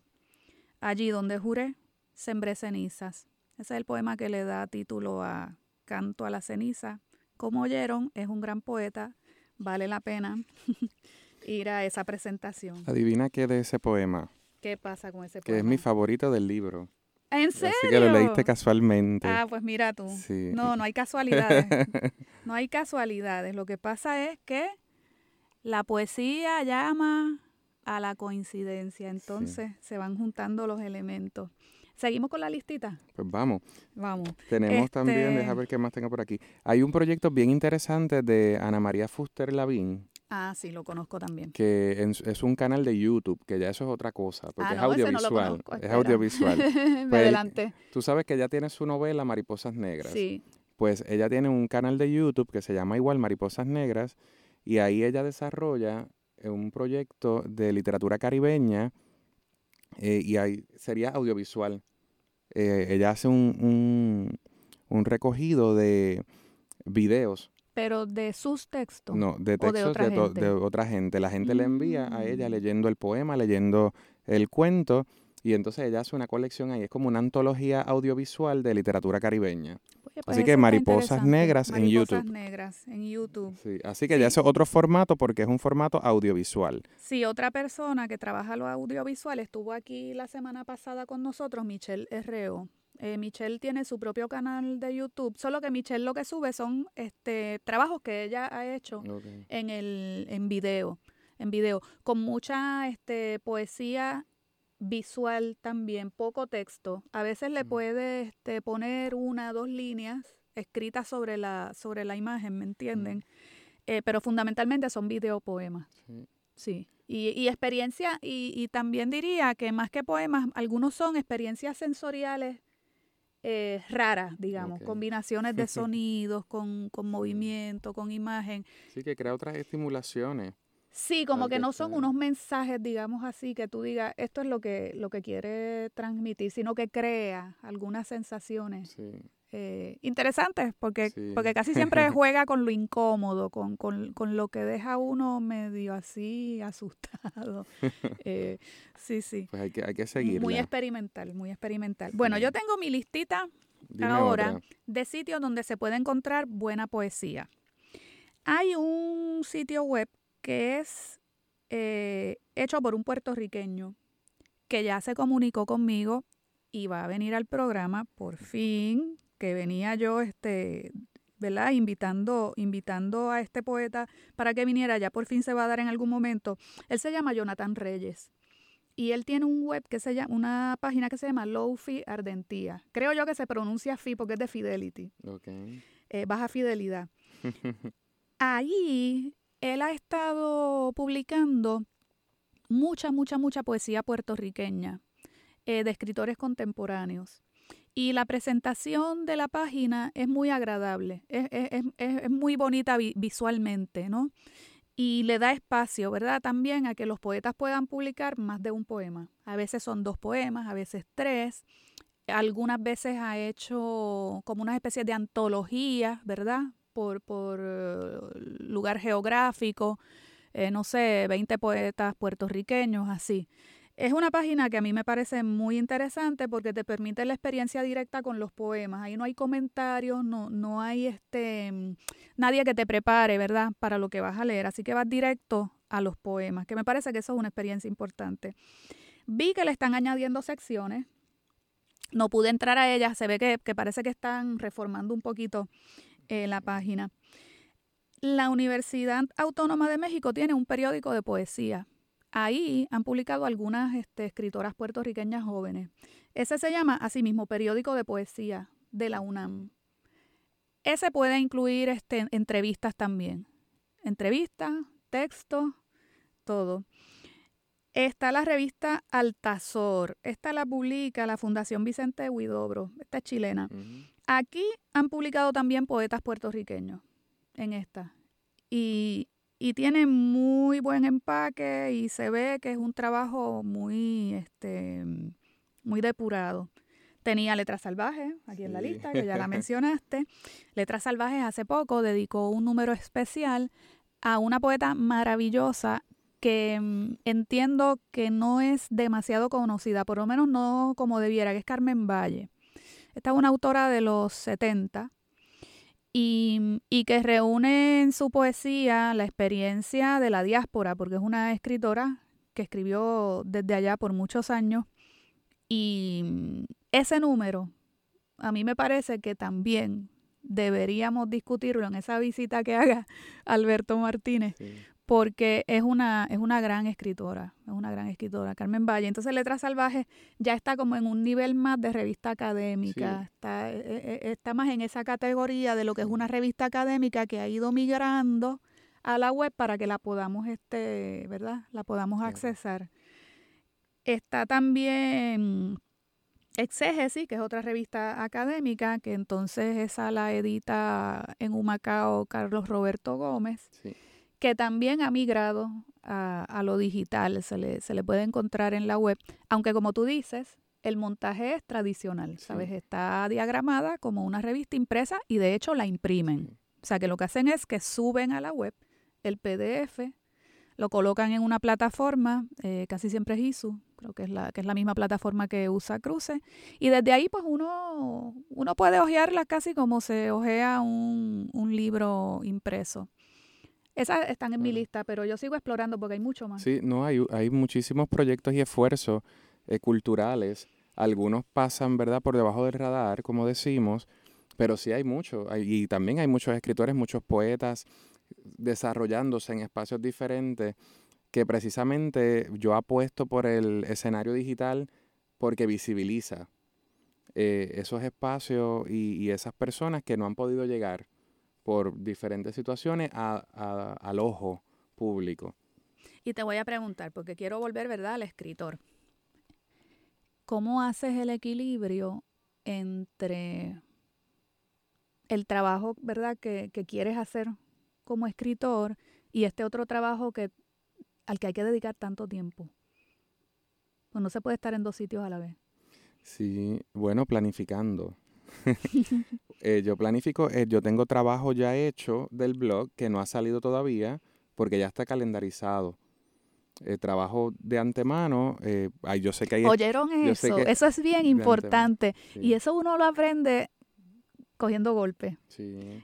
Allí donde juré, sembré cenizas. Ese es el poema que le da título a Canto a la ceniza como oyeron, es un gran poeta, vale la pena ir a esa presentación. Adivina qué de ese poema. ¿Qué pasa con ese poema? Que es mi favorito del libro. ¿En serio? Así que lo leíste casualmente. Ah, pues mira tú. No, no hay casualidades. no hay casualidades. Lo que pasa es que la poesía llama a la coincidencia. Entonces se van juntando los elementos. ¿Seguimos con la listita? Pues vamos. Vamos. Tenemos también, este déjame ver qué más tengo por aquí. Hay un proyecto bien interesante de Ana María Fuster Lavín. Ah, sí, lo conozco también. Que es, un canal de YouTube, que ya eso es otra cosa, porque ah, es audiovisual. es audiovisual. pues, adelante. Tú sabes que ella tiene su novela Mariposas Negras. Sí. Pues ella tiene un canal de YouTube que se llama igual Mariposas Negras, y ahí ella desarrolla un proyecto de literatura caribeña eh, y ahí sería audiovisual. Eh, ella hace un, un, recogido de videos. ¿Pero de sus textos? No, de textos de otra, gente? de otra gente. La gente le envía a ella mm. leyendo el poema, leyendo el cuento y entonces ella hace una colección ahí, es como una antología audiovisual de literatura caribeña. Pues así que Mariposas Negras en YouTube. Mariposas Negras en YouTube. Sí, así que ya es otro formato porque es un formato audiovisual. Sí, otra persona que trabaja lo audiovisual estuvo aquí la semana pasada con nosotros, Michelle Herreo. Eh, Michelle tiene su propio canal de YouTube, solo que Michelle lo que sube son este trabajos que ella ha hecho en el en video, en video con mucha este poesía visual también, poco texto. A veces le puede este, poner una, dos líneas escritas sobre la, sobre la imagen, ¿me entienden? Eh, pero fundamentalmente son videopoemas. Sí. sí. Y, y, experiencia, y, y, también diría que más que poemas, algunos son experiencias sensoriales eh, raras, digamos, combinaciones de sonidos, con, con movimiento, con imagen. Sí, que crea otras estimulaciones. Sí, como que no son unos mensajes, digamos así, que tú digas, esto es lo que, lo que quiere transmitir, sino que crea algunas sensaciones eh, interesantes, porque, porque casi siempre juega con lo incómodo, con, con, con, lo que deja uno medio así asustado. Eh, sí, sí. Pues hay que, hay que seguir. Muy experimental, muy experimental. Bueno, yo tengo mi listita ahora de sitios donde se puede encontrar buena poesía. Hay un sitio web que es eh, hecho por un puertorriqueño que ya se comunicó conmigo y va a venir al programa por fin, que venía yo este ¿verdad? Invitando, invitando a este poeta para que viniera, ya por fin se va a dar en algún momento. Él se llama Jonathan Reyes y él tiene un web que se llama, una página que se llama Low-Fi Ardentía. Creo yo que se pronuncia Fi porque es de Fidelity. Eh, baja fidelidad. Ahí él ha estado publicando mucha, mucha, mucha poesía puertorriqueña eh, de escritores contemporáneos. Y la presentación de la página es muy agradable, es, muy bonita visualmente, ¿no? Y le da espacio, ¿verdad? También a que los poetas puedan publicar más de un poema. A veces son dos poemas, a veces tres. Algunas veces ha hecho como una especie de antología, ¿verdad? Por, eh, lugar geográfico, eh, no sé, 20 poetas puertorriqueños, así. Es una página que a mí me parece muy interesante porque te permite la experiencia directa con los poemas. Ahí no hay comentarios, no, no hay este nadie que te prepare, ¿verdad? Para lo que vas a leer. Así que vas directo a los poemas, que me parece que eso es una experiencia importante. Vi que le están añadiendo secciones. No pude entrar a ellas. Se ve que, parece que están reformando un poquito eh, la página. La Universidad Autónoma de México tiene un periódico de poesía Ahí han publicado algunas este, escritoras puertorriqueñas jóvenes. Ese se llama, asimismo, Periódico de Poesía de la UNAM. Ese puede incluir este, entrevistas también. Entrevistas, textos, todo. Está la revista Altazor. Esta la publica la Fundación Vicente Huidobro. Esta es chilena. Aquí han publicado también poetas puertorriqueños en esta. Y y tiene muy buen empaque y se ve que es un trabajo muy, este, muy depurado. Tenía Letras Salvajes, aquí en la lista, que ya la mencionaste. Letras Salvajes hace poco dedicó un número especial a una poeta maravillosa que mm, entiendo que no es demasiado conocida, por lo menos no como debiera, que es Carmen Valle. Esta es una autora de los 70 y, que reúne en su poesía la experiencia de la diáspora, porque es una escritora que escribió desde allá por muchos años. Y ese número, a mí me parece que también deberíamos discutirlo en esa visita que haga Alberto Martínez, porque es una, es una gran escritora, es una gran escritora, Carmen Valle. Entonces Letras Salvajes ya está como en un nivel más de revista académica, está, eh, eh, eh, está más en esa categoría de lo que es una revista académica que ha ido migrando a la web para que la podamos, este, ¿verdad? La podamos accesar. Está también Exégesis, que es otra revista académica, que entonces esa la edita en Humacao Carlos Roberto Gómez. Sí que también ha migrado a, lo digital, se le, se le, puede encontrar en la web, aunque como tú dices, el montaje es tradicional, ¿sabes? Está diagramada como una revista impresa y de hecho la imprimen. O sea que lo que hacen es que suben a la web el PDF, lo colocan en una plataforma, eh, casi siempre es ISU, creo que es la, que es la misma plataforma que usa Cruce, y desde ahí pues uno, uno puede hojearla casi como se ojea un, un libro impreso. Esas están en mi lista, pero yo sigo explorando porque hay mucho más. Sí, no, hay, hay muchísimos proyectos y esfuerzos eh, culturales. Algunos pasan, ¿verdad?, por debajo del radar, como decimos, pero sí hay mucho. y también hay muchos escritores, muchos poetas desarrollándose en espacios diferentes que precisamente yo apuesto por el escenario digital porque visibiliza eh, esos espacios y esas personas que no han podido llegar por diferentes situaciones al ojo público. Y te voy a preguntar, porque quiero volver, ¿verdad?, al escritor. ¿Cómo haces el equilibrio entre el trabajo, ¿verdad?, que, quieres hacer como escritor y este otro trabajo que, al que hay que dedicar tanto tiempo? Pues no se puede estar en dos sitios a la vez. Sí, bueno, planificando. Eh, yo planifico, eh, yo tengo trabajo ya hecho del blog que no ha salido todavía porque ya está calendarizado. Eh, trabajo de antemano, yo sé que hay... Oyeron eso, eso es bien importante. Y eso uno lo aprende cogiendo golpes.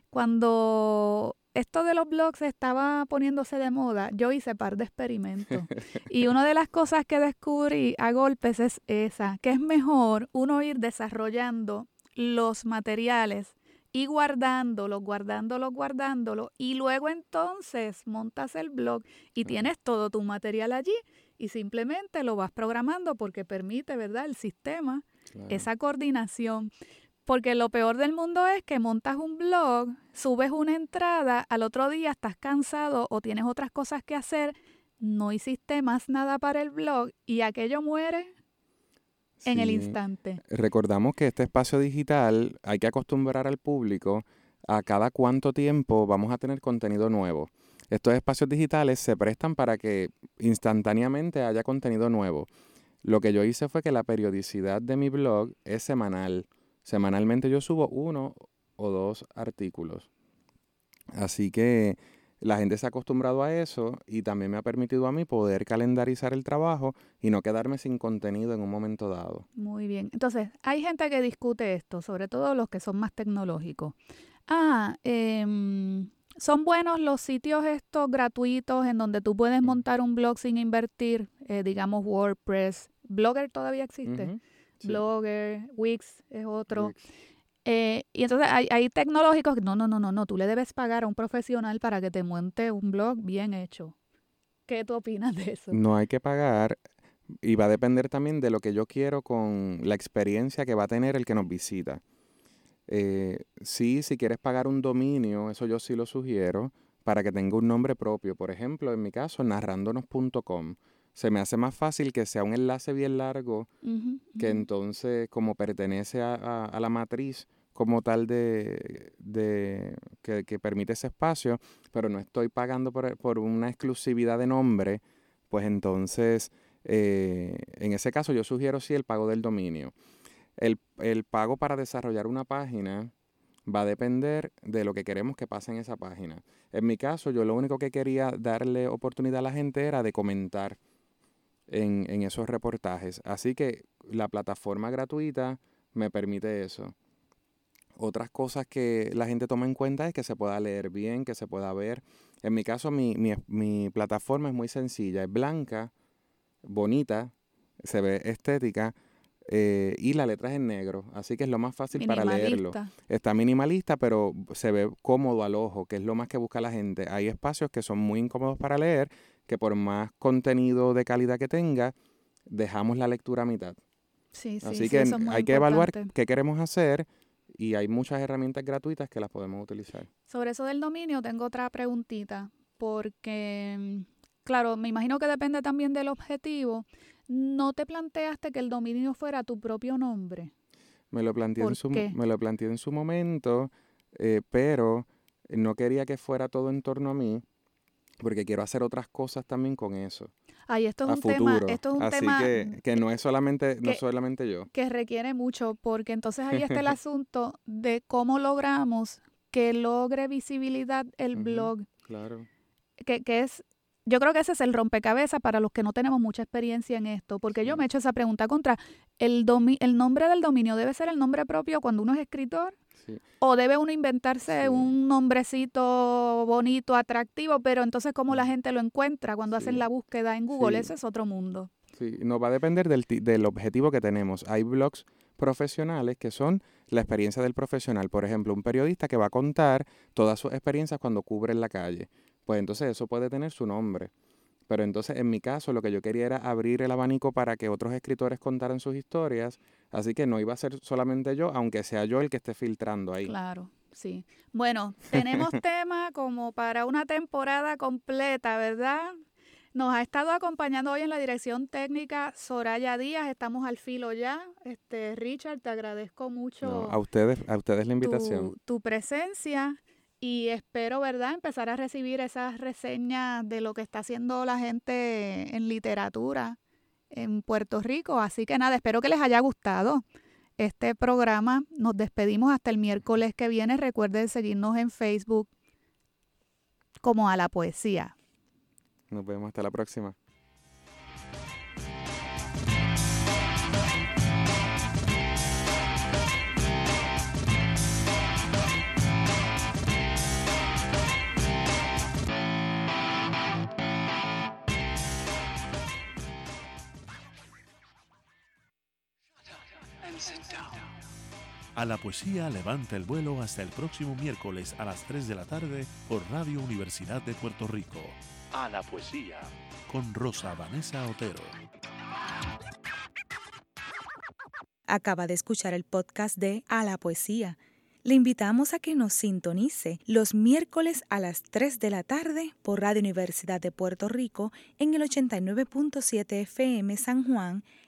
Cuando esto de los blogs estaba poniéndose de moda, yo hice par de experimentos. y una de las cosas que descubrí a golpes es esa, que es mejor uno ir desarrollando los materiales y guardándolo, guardándolo, guardándolo. Y luego entonces montas el blog y tienes todo tu material allí y simplemente lo vas programando porque permite, ¿verdad? El sistema, esa coordinación. Porque lo peor del mundo es que montas un blog, subes una entrada, al otro día estás cansado o tienes otras cosas que hacer, no hiciste más nada para el blog y aquello muere en el instante. Recordamos que este espacio digital hay que acostumbrar al público a cada cuánto tiempo vamos a tener contenido nuevo. Estos espacios digitales se prestan para que instantáneamente haya contenido nuevo. Lo que yo hice fue que la periodicidad de mi blog es semanal. Semanalmente yo subo uno o dos artículos. Así que la gente se ha acostumbrado a eso y también me ha permitido a mí poder calendarizar el trabajo y no quedarme sin contenido en un momento dado. Muy bien. Entonces, hay gente que discute esto, sobre todo los que son más tecnológicos. Ah, eh, son buenos los sitios estos gratuitos en donde tú puedes montar un blog sin invertir, eh, digamos WordPress. Blogger todavía existe. Blogger, Wix es otro. Eh, y entonces hay, hay tecnológicos que no, no, no, no, no, tú le debes pagar a un profesional para que te monte un blog bien hecho. ¿Qué tú opinas de eso? No hay que pagar y va a depender también de lo que yo quiero con la experiencia que va a tener el que nos visita. Eh, sí, si quieres pagar un dominio, eso yo sí lo sugiero, para que tenga un nombre propio. Por ejemplo, en mi caso, narrándonos.com. Se me hace más fácil que sea un enlace bien largo, que entonces, como pertenece a, la matriz como tal de, que, permite ese espacio, pero no estoy pagando por, una exclusividad de nombre, pues entonces, eh, en ese caso yo sugiero sí el pago del dominio. El, el pago para desarrollar una página va a depender de lo que queremos que pase en esa página. En mi caso, yo lo único que quería darle oportunidad a la gente era de comentar en, en, esos reportajes. Así que la plataforma gratuita me permite eso. Otras cosas que la gente toma en cuenta es que se pueda leer bien, que se pueda ver. En mi caso, mi, mi, mi plataforma es muy sencilla, es blanca, bonita, se ve estética eh, y la letra es en negro, así que es lo más fácil para leerlo. Está minimalista, pero se ve cómodo al ojo, que es lo más que busca la gente. Hay espacios que son muy incómodos para leer, que por más contenido de calidad que tenga, dejamos la lectura a mitad. Sí, sí, así que hay que evaluar qué queremos hacer y hay muchas herramientas gratuitas que las podemos utilizar. Sobre eso del dominio tengo otra preguntita, porque, mm, claro, me imagino que depende también del objetivo ¿no te planteaste que el dominio fuera tu propio nombre? Me lo planteé, en su, Me lo planteé en su momento, eh, pero no quería que fuera todo en torno a mí, porque quiero hacer otras cosas también con eso. Ay, esto es un tema, esto es un Así tema que, que, no es solamente, no solamente yo. Que requiere mucho, porque entonces ahí está el asunto de cómo logramos que logre visibilidad el blog. Claro. Que, que es yo creo que ese es el rompecabezas para los que no tenemos mucha experiencia en esto, porque yo me he hecho esa pregunta contra, ¿el, ¿el nombre del dominio debe ser el nombre propio cuando uno es escritor? ¿O debe uno inventarse un nombrecito bonito, atractivo, pero entonces cómo la gente lo encuentra cuando hacen la búsqueda en Google? Ese es otro mundo. Sí, no va a depender del, del objetivo que tenemos. Hay blogs profesionales que son la experiencia del profesional. Por ejemplo, un periodista que va a contar todas sus experiencias cuando cubre en la calle pues entonces eso puede tener su nombre. Pero entonces en mi caso lo que yo quería era abrir el abanico para que otros escritores contaran sus historias, así que no iba a ser solamente yo, aunque sea yo el que esté filtrando ahí. Claro, sí. Bueno, tenemos tema como para una temporada completa, ¿verdad? Nos ha estado acompañando hoy en la dirección técnica Soraya Díaz, estamos al filo ya. Este Richard, te agradezco mucho. a ustedes, a ustedes la invitación. tu presencia y espero, ¿verdad?, empezar a recibir esas reseñas de lo que está haciendo la gente en literatura en Puerto Rico. Así que nada, espero que les haya gustado este programa. Nos despedimos hasta el miércoles que viene. Recuerden seguirnos en Facebook como a la poesía. Nos vemos hasta la próxima. A la poesía levanta el vuelo hasta el próximo miércoles a las 3 de la tarde por Radio Universidad de Puerto Rico. A la poesía con Rosa Vanessa Otero. Acaba de escuchar el podcast de A la poesía. Le invitamos a que nos sintonice los miércoles a las 3 de la tarde por Radio Universidad de Puerto Rico en el 89.7 FM San Juan